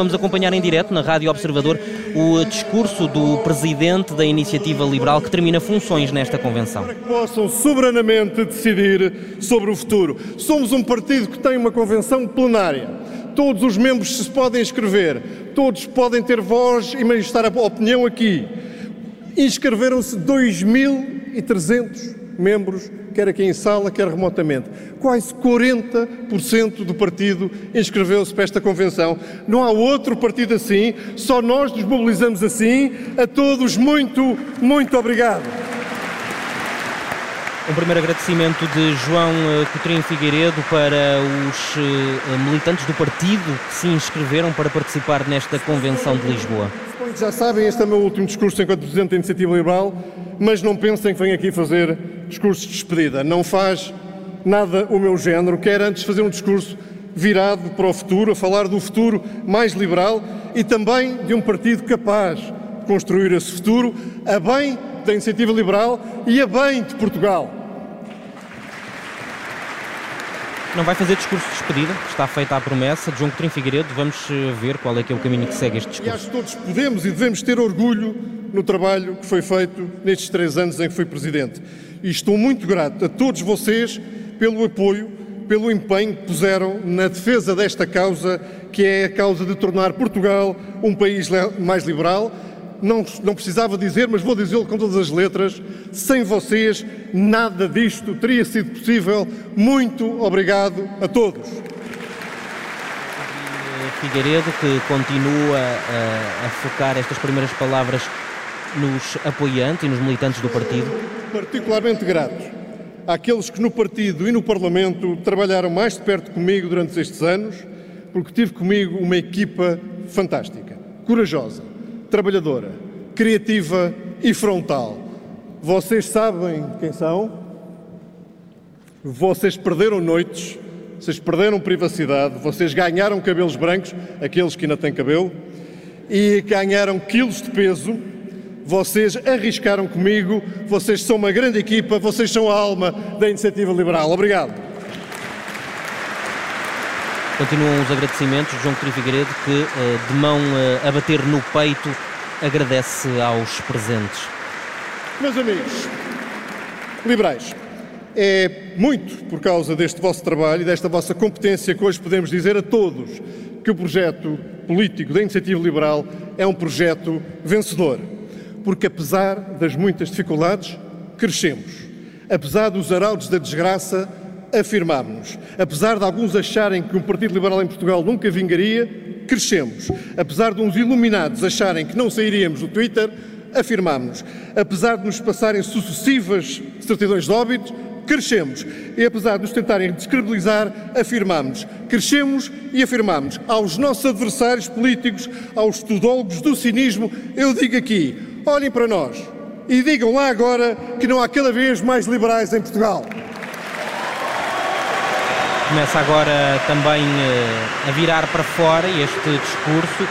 vamos acompanhar em direto na Rádio Observador o discurso do presidente da Iniciativa Liberal que termina funções nesta convenção. Para que possam soberanamente decidir sobre o futuro. Somos um partido que tem uma convenção plenária. Todos os membros se podem inscrever, todos podem ter voz e manifestar a opinião aqui. Inscreveram-se 2.300 membros, quer aqui em sala, quer remotamente. Quase 40% do partido inscreveu-se para esta convenção. Não há outro partido assim, só nós nos mobilizamos assim. A todos, muito, muito obrigado. Um primeiro agradecimento de João eh, Coutrinho Figueiredo para os eh, militantes do partido que se inscreveram para participar nesta convenção de Lisboa. Já sabem, este é o meu último discurso enquanto Presidente da Iniciativa Liberal, mas não pensem que venho aqui fazer discurso de despedida. Não faz nada o meu género. Quero antes fazer um discurso virado para o futuro, a falar do futuro mais liberal e também de um partido capaz de construir esse futuro a bem da Iniciativa Liberal e a bem de Portugal. Não vai fazer discurso de despedida, está feita a promessa de João Coutinho Figueiredo. Vamos eh, ver qual é que é o caminho que segue este E discurso. acho que todos podemos e devemos ter orgulho no trabalho que foi feito nestes três anos em que fui Presidente. E estou muito grato a todos vocês pelo apoio, pelo empenho que puseram na defesa desta causa, que é a causa de tornar Portugal um país mais liberal. Não, não precisava dizer, mas vou dizê-lo com todas as letras. Sem vocês, nada disto teria sido possível. Muito obrigado a todos. Figueiredo, que continua a, a focar estas primeiras palavras nos apoiantes e nos militantes do partido. particularmente gratos àqueles que no partido e no Parlamento trabalharam mais de perto comigo durante estes anos, porque tive comigo uma equipa fantástica, corajosa, trabalhadora, criativa e frontal. Vocês sabem quem são? Vocês perderam noites, vocês perderam privacidade, vocês ganharam cabelos brancos, aqueles que ainda têm cabelo, e ganharam quilos de peso. Vocês arriscaram comigo, vocês são uma grande equipa, vocês são a alma da Iniciativa Liberal. Obrigado. Continuam os agradecimentos de João Coutinho Figueiredo, que eh, de mão eh, a bater no peito agradece aos presentes. Meus amigos, liberais, é muito por causa deste vosso trabalho e desta vossa competência que hoje podemos dizer a todos que o projeto político da Iniciativa Liberal é um projeto vencedor. Porque apesar das muitas dificuldades, crescemos. Apesar dos arautos da desgraça, afirmámos-nos. Apesar de alguns acharem que um Partido Liberal em Portugal nunca vingaria, crescemos. Apesar de uns iluminados acharem que não sairíamos do Twitter, afirmámos-nos. Apesar de nos passarem sucessivas certidões de óbito, crescemos. E apesar de nos tentarem descredibilizar, afirmámos. Crescemos e afirmamos. Aos nossos adversários políticos, aos tudólogos do cinismo, eu digo aqui: olhem para nós e digam lá agora que não há cada vez mais liberais em Portugal. Começa agora também eh, a virar para fora este discurso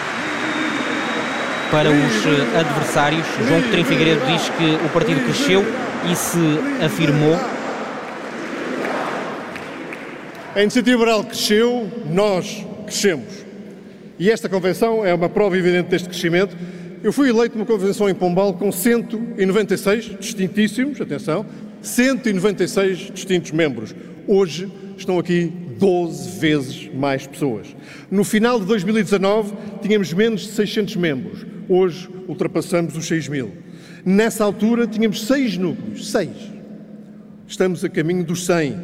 para os eh, adversários. João Coutinho Figueiredo diz que o partido cresceu e se afirmou. A Iniciativa Liberal cresceu, nós crescemos. E esta convenção é uma prova evidente deste crescimento. Eu fui eleito numa convenção em Pombal com 196 distintíssimos, atenção, 196 distintos membros. Hoje estão aqui 12 vezes mais pessoas. No final de 2019 tínhamos menos de 600 membros. Hoje ultrapassamos os 6 mil. Nessa altura tínhamos seis núcleos, seis. Estamos a caminho dos 100,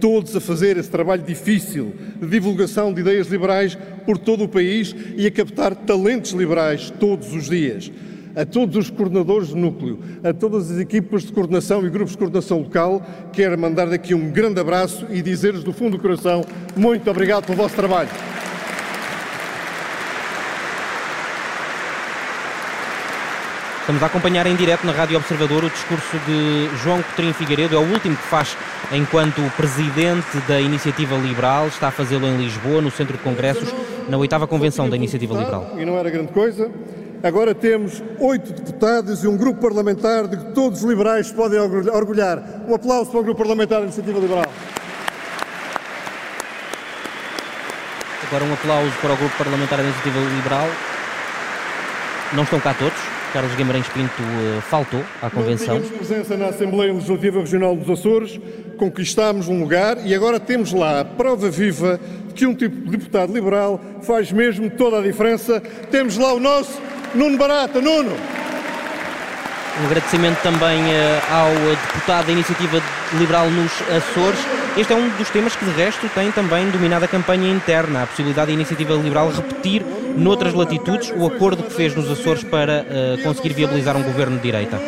todos a fazer esse trabalho difícil de divulgação de ideias liberais por todo o país e a captar talentos liberais todos os dias. A todos os coordenadores de núcleo, a todas as equipas de coordenação e grupos de coordenação local, quero mandar daqui um grande abraço e dizer-lhes do fundo do coração muito obrigado pelo vosso trabalho. Estamos a acompanhar em direto na Rádio Observador o discurso de João Coutinho Figueiredo. É o último que faz enquanto presidente da Iniciativa Liberal. Está a fazê-lo em Lisboa, no Centro de Congressos, na oitava convenção da Iniciativa Liberal. E não era grande coisa. Agora temos oito deputados e um grupo parlamentar de que todos os liberais podem orgulhar. Um aplauso para o grupo parlamentar da Iniciativa Liberal. Agora um aplauso para o Grupo Parlamentar da Iniciativa Liberal. Não estão cá todos. Carlos Guimarães Pinto uh, faltou à convenção. Não tínhamos presença na Assembleia Legislativa Regional dos Açores, conquistámos um lugar e agora temos lá a prova viva de que um tipo de deputado liberal faz mesmo toda a diferença. Temos lá o nosso Nuno Barata. Nuno! Um agradecimento também uh, ao deputado da Iniciativa Liberal nos Açores. Este é um dos temas que, de resto, tem também dominado a campanha interna, a possibilidade da Iniciativa Liberal repetir noutras latitudes o acordo que fez nos Açores para uh, conseguir viabilizar um governo de direita.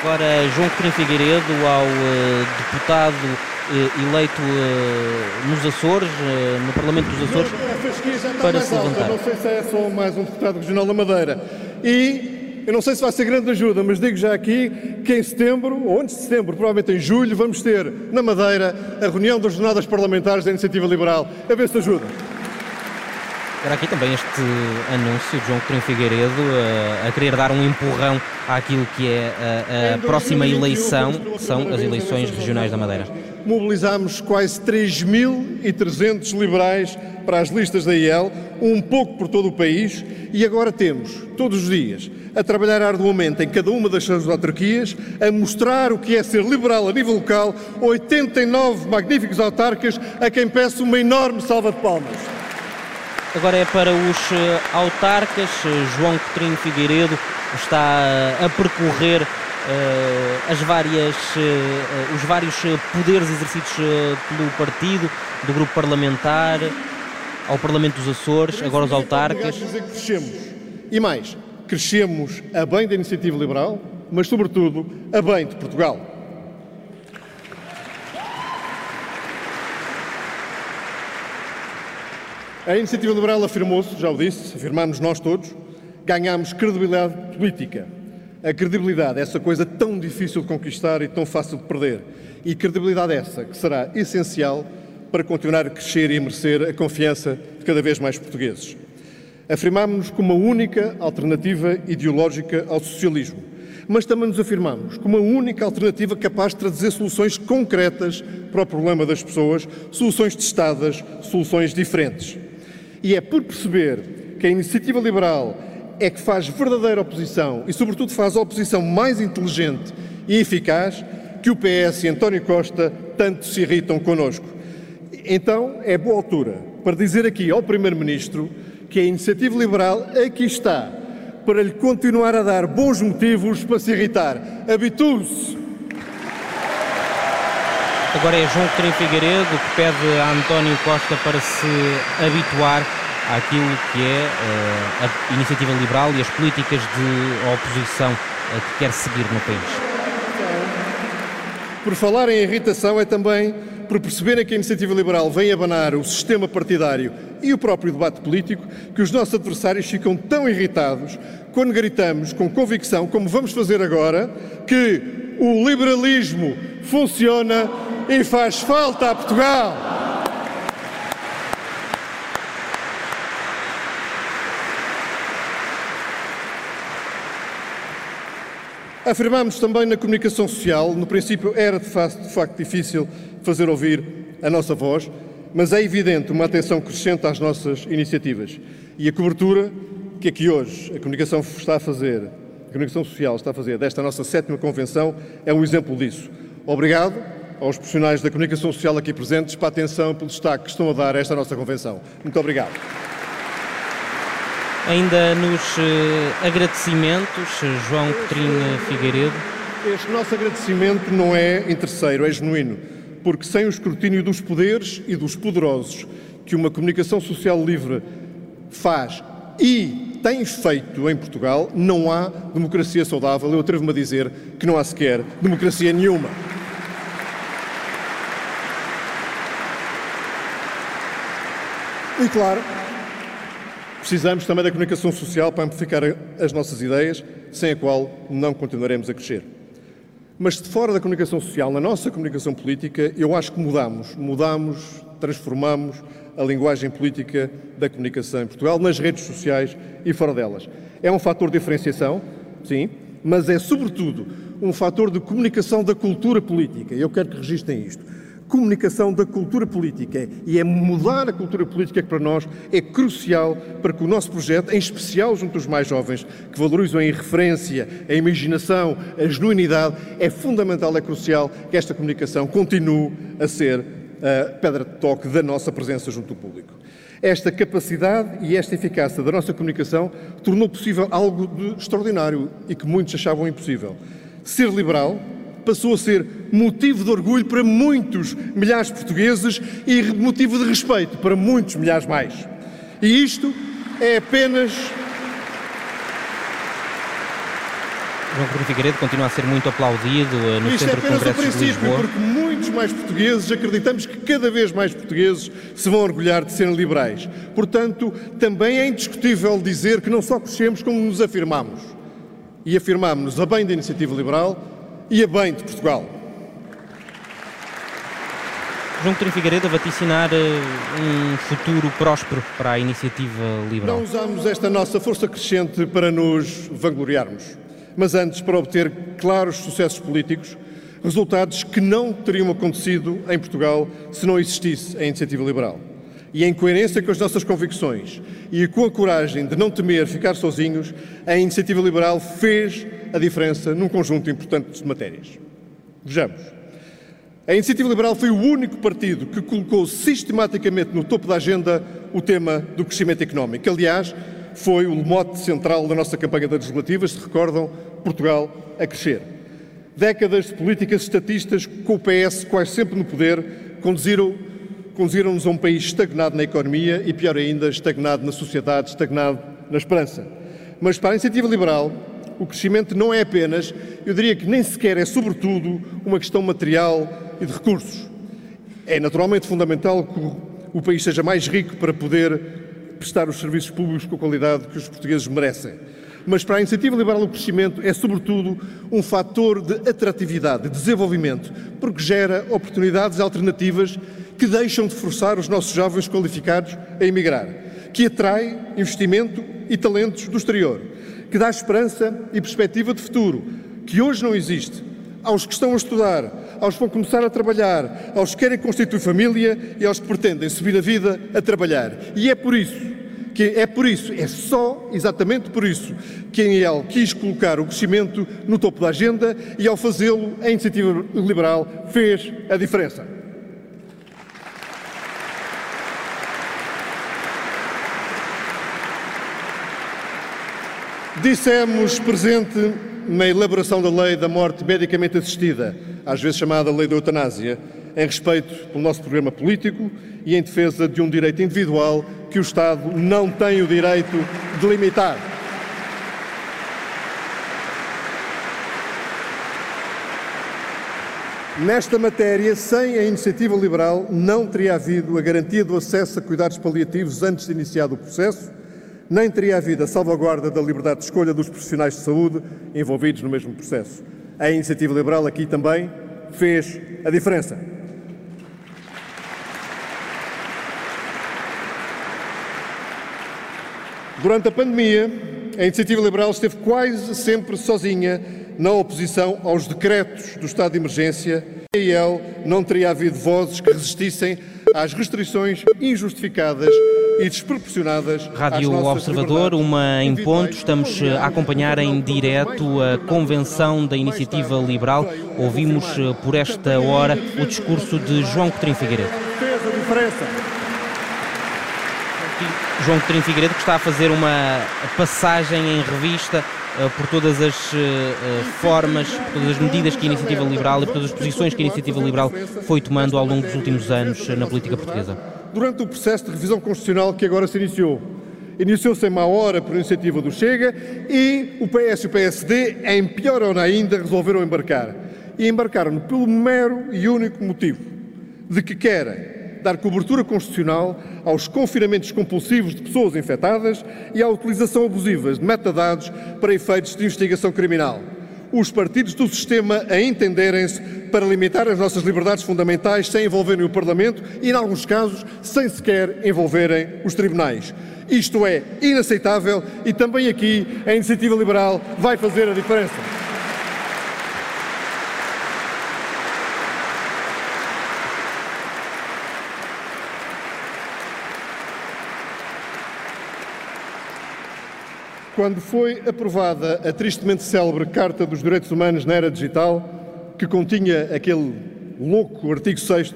Agora, João Coutinho Figueiredo, ao uh, deputado uh, eleito nos Açores, no Parlamento dos Açores, para se levantar. Não sei se é só mais um deputado regional da Madeira. E eu não sei se vai ser grande ajuda, mas digo já aqui que em setembro, ou antes de setembro, provavelmente em julho, vamos ter na Madeira a reunião das jornadas parlamentares da Iniciativa Liberal. A ver se ajuda. Era aqui também este anúncio de João Coutinho Figueiredo a, eh, a querer dar um empurrão àquilo que é a, a próxima eleição, que são as eleições regionais da Madeira. Mobilizámos quase 3.300 liberais para as listas da IEL, um pouco por todo o país, e agora temos, todos os dias, a trabalhar arduamente em cada uma das suas autarquias, a mostrar o que é ser liberal a nível local, 89 magníficos autarcas a quem peço uma enorme salva de palmas. Agora é para os eh, autarcas. Eh, João Coutinho Figueiredo está a percorrer as várias, uh, os vários poderes exercidos pelo partido, do grupo parlamentar, ao Parlamento dos Açores, agora os autarcas. Crescemos. E mais, crescemos a bem da iniciativa liberal, mas sobretudo a bem de Portugal. A iniciativa liberal afirmou-se, já o disse, afirmamos nós todos, ganhámos credibilidade política. A credibilidade, essa coisa tão difícil de conquistar e tão fácil de perder. E credibilidade essa que será essencial para continuar a crescer e merecer a confiança de cada vez mais portugueses. Afirmámos-nos como a única alternativa ideológica ao socialismo, mas também nos afirmamos como a única alternativa capaz de trazer soluções concretas para o problema das pessoas, soluções testadas, soluções diferentes. E é por perceber que a iniciativa liberal é que faz verdadeira oposição e, sobretudo, faz a oposição mais inteligente e eficaz que o PS e António Costa tanto se irritam connosco. Então, é boa altura para dizer aqui ao Primeiro-Ministro que a iniciativa liberal aqui está para lhe continuar a dar bons motivos para se irritar. Habitue-se! Agora é João Coutinho Figueiredo que pede a António Costa para se habituar àquilo que é uh, a iniciativa liberal e as políticas de oposição que quer seguir no país. Por falar em irritação, é também por perceberem que a iniciativa liberal vem abanar o sistema partidário e o próprio debate político que os nossos adversários ficam tão irritados quando gritamos com convicção, como vamos fazer agora, que o liberalismo funciona e faz falta a Portugal. Afirmamos também na comunicação social, no princípio era de facto, de facto difícil fazer ouvir a nossa voz, mas é evidente uma atenção crescente às nossas iniciativas. E a cobertura que aqui hoje a comunicação está a fazer, a comunicação social está a fazer desta nossa sétima convenção é um exemplo disso. Obrigado aos profissionais da comunicação social aqui presentes para a atenção e pelo destaque que estão a dar a esta nossa convenção. Muito obrigado. Ainda nos uh, agradecimentos, João Coutinho Figueiredo. Este nosso agradecimento não é interesseiro, é genuíno, porque sem o escrutínio dos poderes e dos poderosos que uma comunicação social livre faz e tem feito em Portugal, não há democracia saudável. Eu atrevo-me a dizer que não há sequer democracia nenhuma. E claro, precisamos também da comunicação social para amplificar as nossas ideias, sem a qual não continuaremos a crescer. Mas de fora da comunicação social, na nossa comunicação política, eu acho que mudamos, mudamos, transformamos a linguagem política da comunicação em Portugal, nas redes sociais e fora delas. É um fator de diferenciação, sim, mas é sobretudo um fator de comunicação da cultura política. Eu quero que registrem isto comunicação da cultura política. E é mudar a cultura política que para nós é crucial para que o nosso projeto, em especial junto aos mais jovens, que valorizam a irreferência, a imaginação, a genuinidade, é fundamental, é crucial que esta comunicação continue a ser a pedra de toque da nossa presença junto ao público. Esta capacidade e esta eficácia da nossa comunicação tornou possível algo de extraordinário e que muitos achavam impossível. Ser liberal passou a ser motivo de orgulho para muitos milhares de portugueses e motivo de respeito para muitos milhares mais. E isto é apenas João Coutinho Figueiredo continua a ser muito aplaudido uh, no Isto Centro é apenas o princípio, porque muitos mais portugueses acreditamos que cada vez mais portugueses se vão orgulhar de serem liberais. Portanto, também é indiscutível dizer que não só crescemos, como nos afirmamos. E afirmamos-nos a bem da iniciativa liberal e a bem de Portugal. João Coutinho Figueiredo a vaticinar uh, um futuro próspero para a iniciativa liberal. Não usamos esta nossa força crescente para nos vangloriarmos, mas antes para obter claros sucessos políticos, resultados que não teriam acontecido em Portugal se não existisse a iniciativa liberal. E em coerência com as nossas convicções e com a coragem de não temer ficar sozinhos, a iniciativa liberal fez a diferença num conjunto importante de matérias. Vejamos. A Iniciativa Liberal foi o único partido que colocou sistematicamente no topo da agenda o tema do crescimento económico. Aliás, foi o mote central da nossa campanha das legislativas, se recordam, Portugal a crescer. Décadas de políticas estatistas com o PS quase sempre no poder conduziram, conduziram-nos a um país estagnado na economia e, pior ainda, estagnado na sociedade, estagnado na esperança. Mas para a Iniciativa Liberal, o crescimento não é apenas, eu diria que nem sequer é, sobretudo, uma questão material e de recursos. É naturalmente fundamental que o país seja mais rico para poder prestar os serviços públicos com a qualidade que os portugueses merecem. Mas para a iniciativa liberal o crescimento é, sobretudo, um fator de atratividade, de desenvolvimento, porque gera oportunidades alternativas que deixam de forçar os nossos jovens qualificados a emigrar, que atrai investimento e talentos do exterior, que dá esperança e perspectiva de futuro, que hoje não existe, aos que estão a estudar, aos que vão começar a trabalhar, aos que querem constituir família e aos que pretendem subir a vida a trabalhar. E é por isso que é por isso, é só exatamente por isso que a IEL quis colocar o crescimento no topo da agenda e ao fazê-lo a iniciativa liberal fez a diferença. Dissemos presente na elaboração da lei da morte medicamente assistida, às vezes chamada lei da eutanásia, em respeito pelo nosso programa político e em defesa de um direito individual que o Estado não tem o direito de limitar. Nesta matéria, sem a iniciativa liberal, não teria havido a garantia do acesso a cuidados paliativos antes de iniciado o processo, nem teria havido a salvaguarda da liberdade de escolha dos profissionais de saúde envolvidos no mesmo processo. A iniciativa liberal aqui também fez a diferença. Durante a pandemia, a iniciativa liberal esteve quase sempre sozinha na oposição aos decretos do estado de emergência. A IEL não teria havido vozes que resistissem às restrições injustificadas e desproporcionadas. Rádio Observador, uma em ponto. Estamos a acompanhar em direto a convenção da Iniciativa Liberal. Ouvimos eh, por esta hora o discurso de João Coutinho Figueiredo. Fez a diferença. João Coutinho Figueiredo que está a fazer uma passagem em revista por todas as uh, formas, por todas as medidas que a Iniciativa Liberal e por todas as posições que a Iniciativa Liberal foi tomando ao longo dos últimos anos na política portuguesa. Durante o processo de revisão constitucional que agora se iniciou, iniciou-se em má hora por iniciativa do Chega e o PS e o PSD, em pior hora ainda, resolveram embarcar. E embarcaram pelo mero e único motivo de que querem dar cobertura constitucional aos confinamentos compulsivos de pessoas infectadas e à utilização abusiva de metadados para efeitos de investigação criminal. Os partidos do sistema a entenderem-se para limitar as nossas liberdades fundamentais sem envolverem o Parlamento e, em alguns casos, sem sequer envolverem os tribunais. Isto é inaceitável e também aqui a iniciativa liberal vai fazer a diferença. Quando foi aprovada a tristemente célebre Carta dos Direitos Humanos na Era Digital, que continha aquele louco artigo 6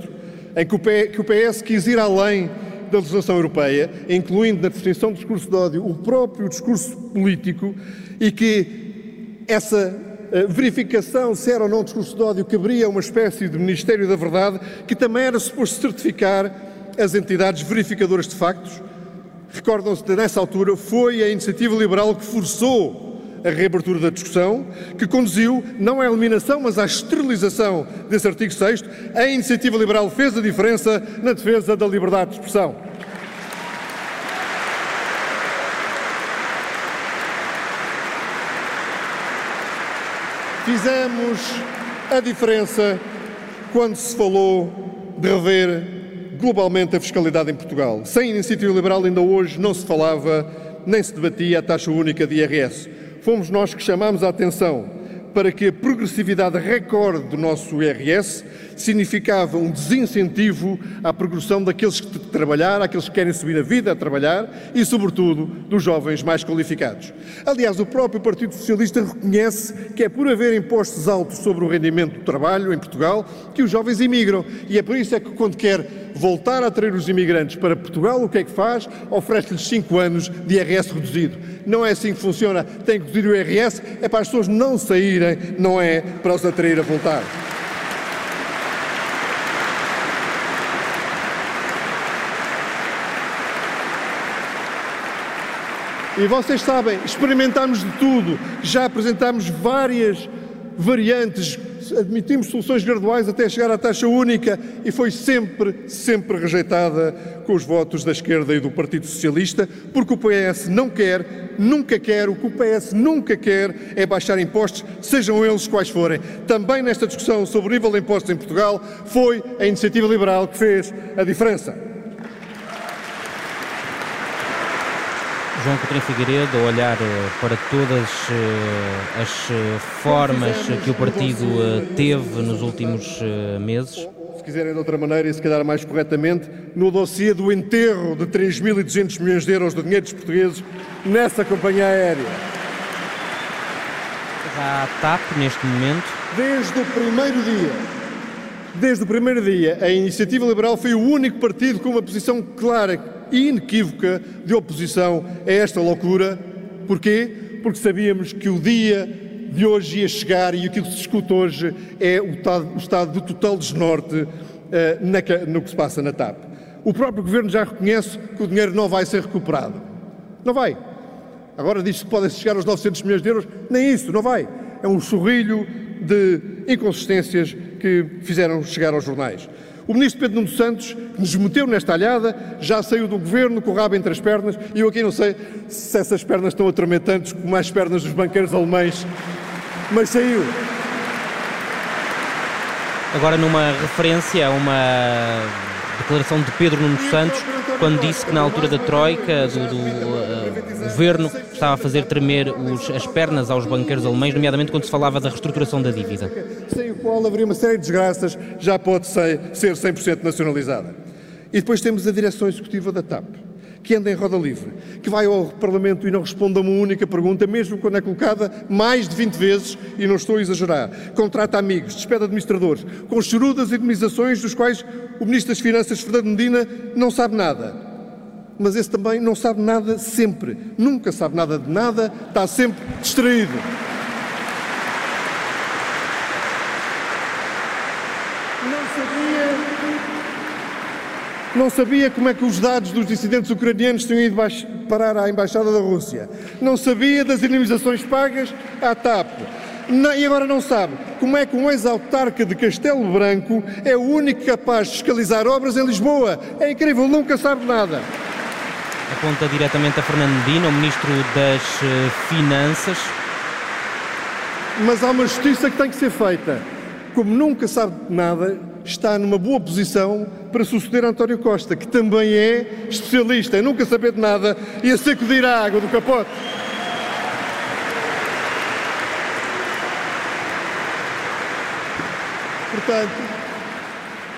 em que o PS quis ir além da legislação europeia, incluindo na definição do discurso de ódio o próprio discurso político, e que essa eh, verificação se era ou não discurso de ódio caberia a uma espécie de Ministério da Verdade, que também era suposto certificar as entidades verificadoras de factos. Recordam-se de, nessa altura, foi a iniciativa liberal que forçou a reabertura da discussão, que conduziu não à eliminação, mas à esterilização desse artigo 6 A iniciativa liberal fez a diferença na defesa da liberdade de expressão. Fizemos a diferença quando se falou de rever globalmente a fiscalidade em Portugal. Sem iniciativa liberal, ainda hoje não se falava nem se debatia a taxa única de IRS fomos nós que chamámos a atenção para que a progressividade recorde do nosso IRS significava um desincentivo à progressão daqueles que trabalhar, aqueles que querem subir a vida a trabalhar e, sobretudo, dos jovens mais qualificados. Aliás, o próprio Partido Socialista reconhece que é por haver impostos altos sobre o rendimento do trabalho em Portugal que os jovens imigram. E é por isso é que, quando quer voltar a atrair os imigrantes para Portugal, o que é que faz? Oferece-lhes 5 anos de IRS reduzido. Não é assim que funciona. Tem que reduzir o IRS, é para as pessoas não saírem, não é para os atrair a voltar. E vocês sabem, experimentámos de tudo, já apresentámos várias variantes, admitimos soluções graduais até chegar à taxa única e foi sempre, sempre rejeitada com os votos da esquerda e do Partido Socialista, porque o PS não quer, nunca quer, o que o PS nunca quer é baixar impostos, sejam eles quais forem. Também nesta discussão sobre o nível de impostos em Portugal, foi a iniciativa liberal que fez a diferença. João Coutinho Figueiredo a olhar eh, para todas eh, as eh, formas que o partido teve nos últimos meses? Se quiserem de outra maneira e se calhar mais corretamente, no dossiê do enterro de 3.200 milhões de euros de dinheiro dos portugueses nessa companhia aérea. Já a TAP neste momento? Desde o primeiro dia, desde o primeiro dia, a Iniciativa Liberal foi o único partido com uma posição clara inequívoca de oposição a esta loucura. Porquê? Porque sabíamos que o dia de hoje ia chegar e aquilo que se discute hoje é o estado, de total desnorte na, no que se passa na TAP. O próprio Governo já reconhece que o dinheiro não vai ser recuperado. Não vai. Agora diz que podem chegar aos 900 milhões de euros. Nem isso, não vai. É um sorrilho de inconsistências que fizeram chegar aos jornais. O ministro Pedro Nuno Santos, que nos meteu nesta alhada, já saiu do governo com o rabo entre as pernas e eu aqui não sei se essas pernas estão atormentantes como as pernas dos banqueiros alemães, mas saiu. Agora, numa referência a uma declaração de Pedro Nuno Santos, quando disse que na altura da Troika, do, do uh, governo, estava a fazer tremer os, as pernas aos banqueiros alemães, nomeadamente quando se falava da reestruturação da dívida. Sem o qual haveria uma série de desgraças, já pode ser, ser 100% nacionalizada. E depois temos a direção executiva da TAP, que anda em roda livre, que vai ao Parlamento e não responde a uma única pergunta, mesmo quando é colocada mais de 20 vezes, e não estou a exagerar. Contrata amigos, despede administradores, com chorudas indemnizações dos quais o Ministro das Finanças, Fernando Medina, não sabe nada mas esse também não sabe nada sempre. Nunca sabe nada de nada, está sempre distraído. Não sabia. Não sabia como é que os dados dos dissidentes ucranianos tinham ido parar à Embaixada da Rússia. Não sabia das indemnizações pagas à TAP. e agora não sabe como é que um ex-autarca de Castelo Branco é o único capaz de fiscalizar obras em Lisboa. É incrível, nunca sabe nada aponta diretamente a Fernando Medina, o Ministro das eh, Finanças. Mas há uma justiça que tem que ser feita. Como nunca sabe nada, está numa boa posição para suceder António Costa, que também é especialista em nunca saber de nada e a sacudir a água do capote. Portanto,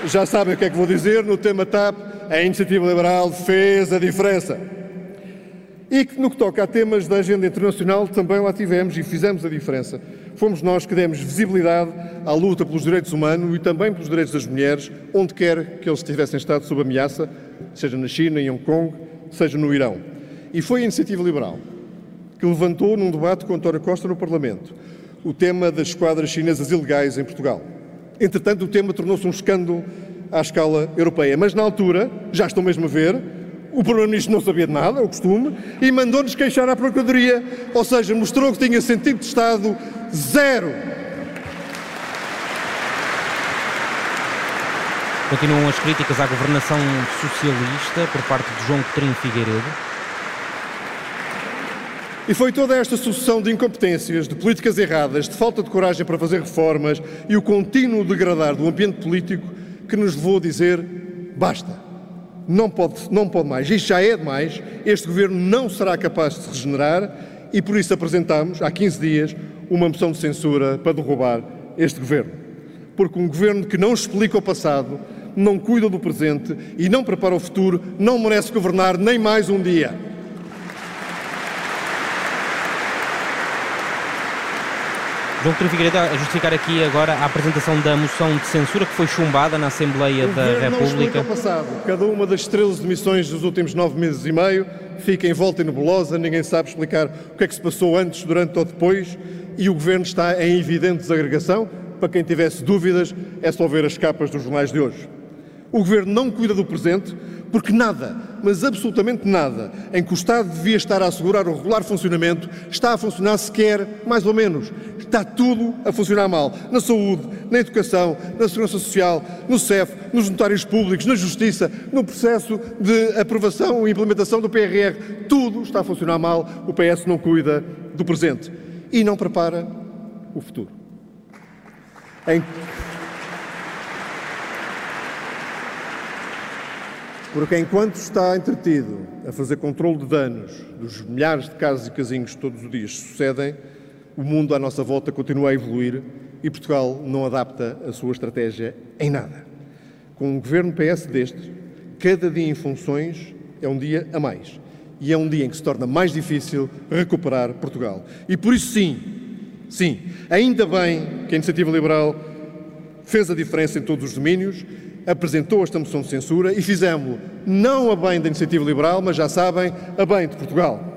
já sabem o que é que vou dizer no tema TAP a iniciativa liberal fez a diferença. E que no que toca a temas da agenda internacional também lá tivemos e fizemos a diferença. Fomos nós que demos visibilidade à luta pelos direitos humanos e também pelos direitos das mulheres, onde quer que eles tivessem estado sob ameaça, seja na China, em Hong Kong, seja no Irão. E foi a Iniciativa Liberal que levantou num debate com António Costa no Parlamento o tema das esquadras chinesas ilegais em Portugal. Entretanto, o tema tornou-se um escândalo à escala europeia. Mas na altura, já estão mesmo a ver, o Primeiro-Ministro não sabia de nada, é o costume, e mandou-nos queixar à Procuradoria, ou seja, mostrou que tinha sentido de Estado zero. Continuam as críticas à governação socialista por parte de João Coutinho Figueiredo. E foi toda esta sucessão de incompetências, de políticas erradas, de falta de coragem para fazer reformas e o contínuo degradar do ambiente político que nos levou a dizer basta não pode, não pode mais. Isto já é demais. Este governo não será capaz de se regenerar e por isso apresentámos, há 15 dias, uma moção de censura para derrubar este governo. Porque um governo que não explica o passado, não cuida do presente e não prepara o futuro, não merece governar nem mais um dia. João Coutinho Figueiredo a justificar aqui agora a apresentação da moção de censura que foi chumbada na Assembleia o da República. Não passado. Cada uma das estrelas de missões dos últimos nove meses e meio fica em volta e nebulosa, ninguém sabe explicar o que é que se passou antes, durante ou depois, e o Governo está em evidente desagregação. Para quem tivesse dúvidas, é só ver as capas dos jornais de hoje. O Governo não cuida do presente, porque nada, mas absolutamente nada, em que o Estado devia estar a assegurar o regular funcionamento, está a funcionar sequer, mais ou menos. Está tudo a funcionar mal. Na saúde, na educação, na segurança social, no CEF, nos notários públicos, na justiça, no processo de aprovação e implementação do PRR. Tudo está a funcionar mal. O PS não cuida do presente e não prepara o futuro. Em Porque enquanto está entretido a fazer controle de danos dos milhares de casas e casinhos que todos os dias sucedem, o mundo à nossa volta continua a evoluir e Portugal não adapta a sua estratégia em nada. Com um governo PS deste, cada dia em funções é um dia a mais. E é um dia em que se torna mais difícil recuperar Portugal. E por isso, sim, sim, ainda bem que a Iniciativa Liberal fez a diferença em todos os domínios apresentou esta moção de censura e fizemos não a bem da iniciativa liberal, mas já sabem, a bem de Portugal.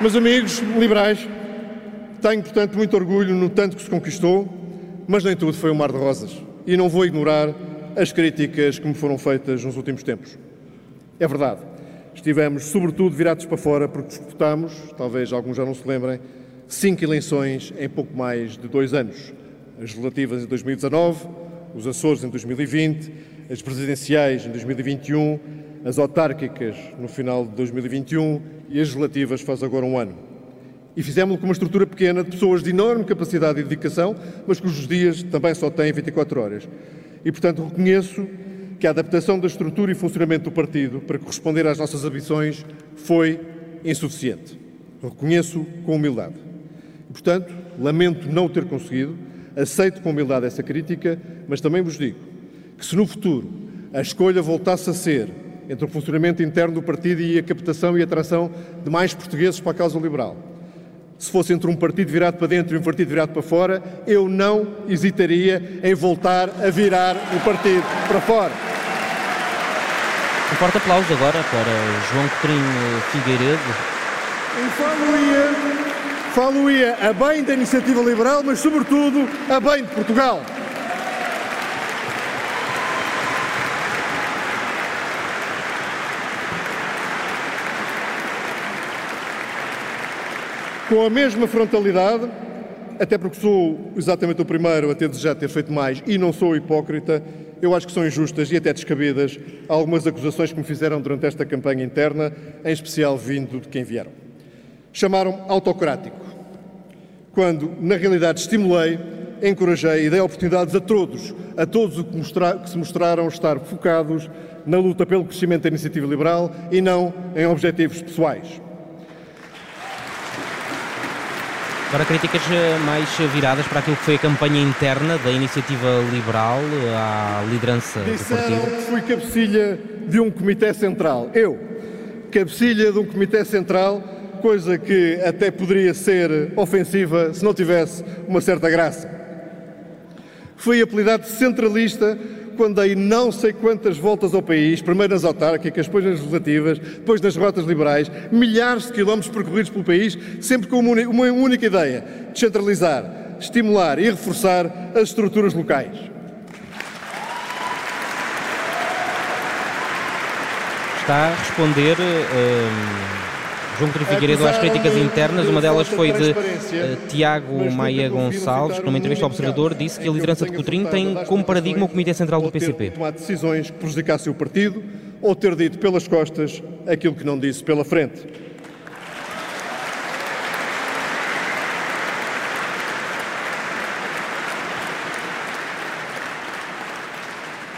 Meus amigos liberais, tenho, portanto, muito orgulho no tanto que se conquistou, mas nem tudo foi um mar de rosas. E não vou ignorar as críticas que me foram feitas nos últimos tempos. É verdade. Estivemos, sobretudo, virados para fora porque disputámos, talvez alguns já não se lembrem, cinco eleições em pouco mais de dois anos. As relativas em 2019, os Açores em 2020, as presidenciais em 2021, as autárquicas no final de 2021 e as relativas faz agora um ano. E fizemos-lo com uma estrutura pequena de pessoas de enorme capacidade e dedicação, mas cujos dias também só têm 24 horas. E, portanto, reconheço que a adaptação da estrutura e funcionamento do partido para corresponder às nossas ambições foi insuficiente. Reconheço com humildade. Portanto, lamento não ter conseguido, aceito com humildade essa crítica, mas também vos digo que se no futuro a escolha voltasse a ser entre o funcionamento interno do partido e a captação e atração de mais portugueses para a causa liberal, se fosse entre um partido virado para dentro e um partido virado para fora, eu não hesitaria em voltar a virar o partido para fora. Um forte aplauso agora para João Coutinho Figueiredo. E falo-ia a bem da iniciativa liberal, mas sobretudo a bem de Portugal. Com a mesma frontalidade, até porque sou exatamente o primeiro a ter desejado ter feito mais e não sou hipócrita, eu acho que são injustas e até descabidas algumas acusações que me fizeram durante esta campanha interna, em especial vindo de quem vieram. Chamaram-me autocrático, quando na realidade estimulei, encorajei e dei oportunidades a todos, a todos que, que se mostraram estar focados na luta pelo crescimento da iniciativa liberal e não em objetivos pessoais. Agora críticas eh, mais viradas para aquilo que foi a campanha interna da iniciativa liberal eh, à liderança Disseram do partido. que fui cabecilha de um comitê central. Eu, cabecilha de um comitê central, coisa que até poderia ser ofensiva se não tivesse uma certa graça. Fui apelidado de centralista quando dei não sei quantas voltas ao país, primeiro nas autárquicas, depois nas legislativas, depois nas rotas liberais, milhares de quilómetros percorridos pelo país, sempre com uma, única ideia: descentralizar, estimular e reforçar as estruturas locais. Está a responder. hum, João Coutinho Figueiredo às críticas internas, uma delas foi de eh, Tiago Maia Gonçalves, citar numa entrevista ao Observador, disse que a liderança de furtado tem como paradigma o Comitê Central do PCP. tomado decisões que prejudicassem o partido ou ter dito pelas costas aquilo que não disse pela frente.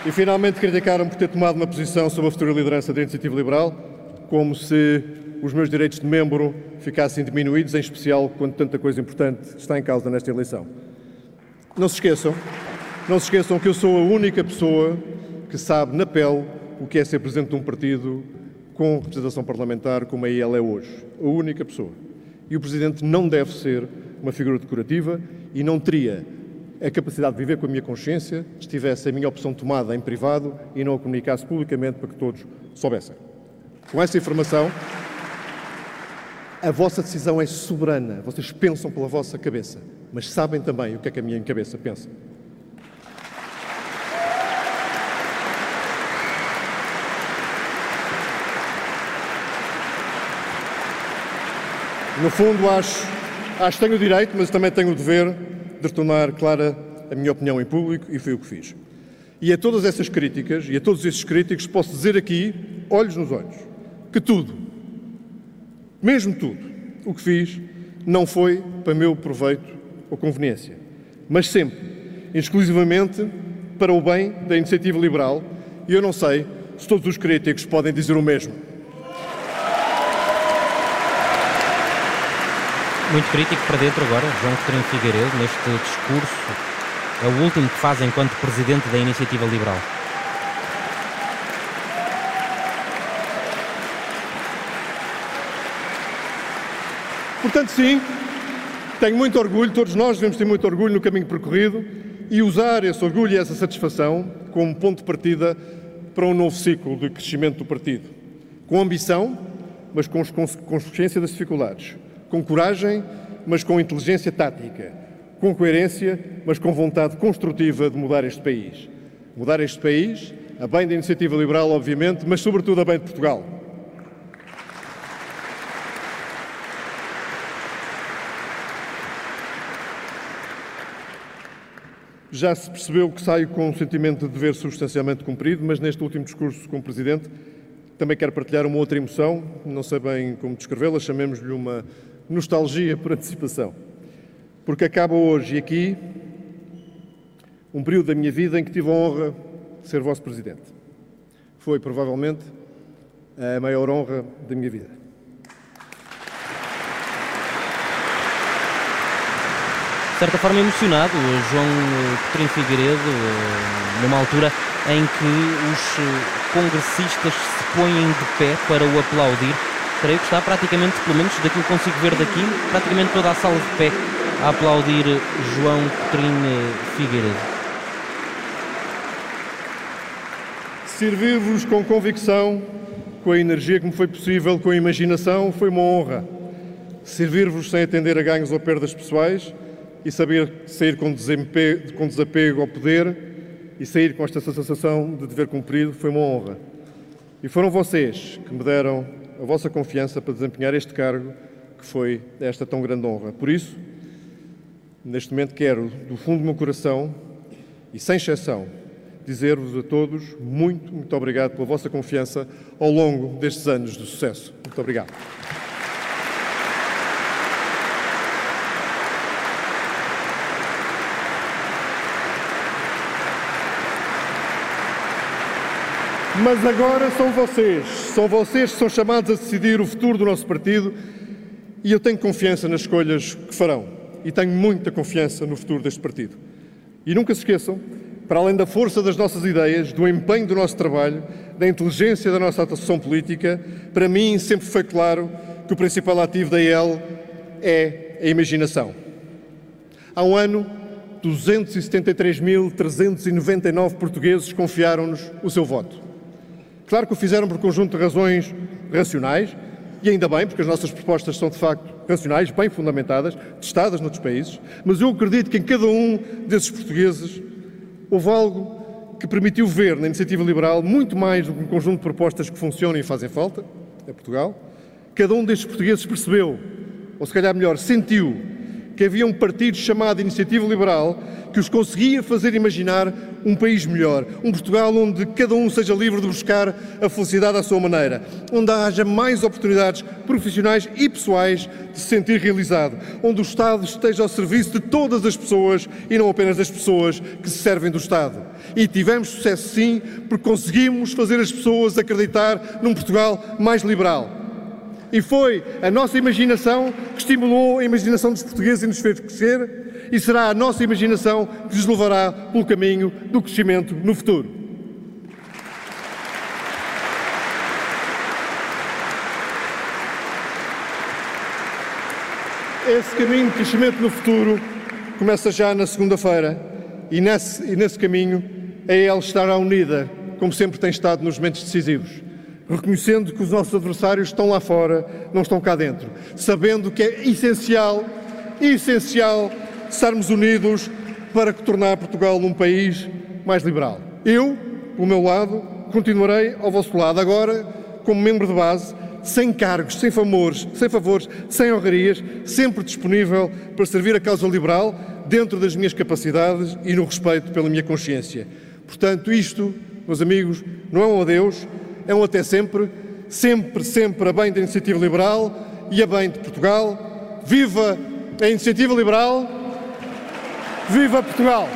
E finalmente criticaram por ter tomado uma posição sobre a futura liderança da Iniciativa Liberal, como se os meus direitos de membro ficassem diminuídos, em especial quando tanta coisa importante está em causa nesta eleição. Não se esqueçam, não se esqueçam que eu sou a única pessoa que sabe na pele o que é ser presidente de um partido com representação parlamentar como a ela é hoje. A única pessoa. E o presidente não deve ser uma figura decorativa e não teria a capacidade de viver com a minha consciência se tivesse a minha opção tomada em privado e não a comunicasse publicamente para que todos soubessem. Com essa informação, a vossa decisão é soberana. Vocês pensam pela vossa cabeça, mas sabem também o que é que a minha cabeça pensa. No fundo, acho, acho que tenho o direito, mas também tenho o dever de tornar clara a minha opinião em público e foi o que fiz. E a todas essas críticas e a todos esses críticos posso dizer aqui, olhos nos olhos, que tudo, mesmo tudo, o que fiz não foi para meu proveito ou conveniência, mas sempre, exclusivamente, para o bem da iniciativa liberal e eu não sei se todos os críticos podem dizer o mesmo. Muito crítico para dentro agora, João Coutinho Figueiredo, neste discurso. É o último que faz enquanto presidente da Iniciativa Liberal. Portanto, sim, tenho muito orgulho, todos nós devemos ter muito orgulho no caminho percorrido e usar esse orgulho e essa satisfação como ponto de partida para um novo ciclo de crescimento do partido. Com ambição, mas com consciência das dificuldades. Com coragem, mas com inteligência tática. Com coerência, mas com vontade construtiva de mudar este país. Mudar este país, a bem da iniciativa liberal, obviamente, mas sobretudo a bem de Portugal. Já se percebeu que saio com um sentimento de dever substancialmente cumprido, mas neste último discurso como Presidente também quero partilhar uma outra emoção, não sei bem como descrevê-la, chamemos-lhe uma nostalgia por antecipação. Porque acaba hoje e aqui um período da minha vida em que tive a honra de ser vosso Presidente. Foi provavelmente a maior honra da minha vida. De certa forma emocionado, João Coutinho Figueiredo, numa altura em que os congressistas se põem de pé para o aplaudir. Creio que está praticamente, pelo menos daquilo que consigo ver daqui, praticamente toda a sala de pé a aplaudir João Coutinho Figueiredo. Servir-vos com convicção, com a energia que me foi possível, com a imaginação, foi uma honra. Servir-vos sem atender a ganhos ou perdas pessoais e saber sair com, com desapego ao poder e sair com esta sensação de dever cumprido foi uma honra. E foram vocês que me deram a vossa confiança para desempenhar este cargo que foi esta tão grande honra. Por isso, neste momento quero, do fundo do meu coração e sem exceção, dizer-vos a todos muito, muito obrigado pela vossa confiança ao longo destes anos de sucesso. Muito obrigado. Mas agora são vocês, são vocês que são chamados a decidir o futuro do nosso partido e eu tenho confiança nas escolhas que farão. e tenho muita confiança no futuro deste partido. E nunca se esqueçam, para além da força das nossas ideias, do empenho do nosso trabalho, da inteligência da nossa atuação política, para mim sempre foi claro que o principal ativo da EL é a imaginação. Há um ano, 273.399 portugueses confiaram-nos o seu voto. Claro que o fizeram por conjunto de razões racionais, e ainda bem, porque as nossas propostas são de facto racionais, bem fundamentadas, testadas noutros países, mas eu acredito que em cada um desses portugueses houve algo que permitiu ver na iniciativa liberal muito mais do que um conjunto de propostas que funcionam e fazem falta, é Portugal. Cada um destes portugueses percebeu, ou se calhar melhor, sentiu que havia um partido chamado Iniciativa Liberal que os conseguia fazer imaginar um país melhor, um Portugal onde cada um seja livre de buscar a felicidade à sua maneira, onde haja mais oportunidades profissionais e pessoais de se sentir realizado, onde o Estado esteja ao serviço de todas as pessoas e não apenas das pessoas que se servem do Estado. E tivemos sucesso sim, porque conseguimos fazer as pessoas acreditar num Portugal mais liberal e foi a nossa imaginação que estimulou a imaginação dos portugueses e nos fez crescer, e será a nossa imaginação que nos levará pelo caminho do crescimento no futuro. Esse caminho de crescimento no futuro começa já na segunda-feira e nesse, e nesse caminho a EL estará unida, como sempre tem estado nos momentos decisivos reconhecendo que os nossos adversários estão lá fora, não estão cá dentro, sabendo que é essencial, essencial estarmos unidos para tornar Portugal um país mais liberal. Eu, do meu lado, continuarei ao vosso lado, agora como membro de base, sem cargos, sem favores, sem favores, sem honrarias, sempre disponível para servir a causa liberal dentro das minhas capacidades e no respeito pela minha consciência. Portanto, isto, meus amigos, não é um adeus, é um até sempre, sempre, sempre a bem da iniciativa liberal e a bem de Portugal. Viva a iniciativa liberal! Viva Portugal!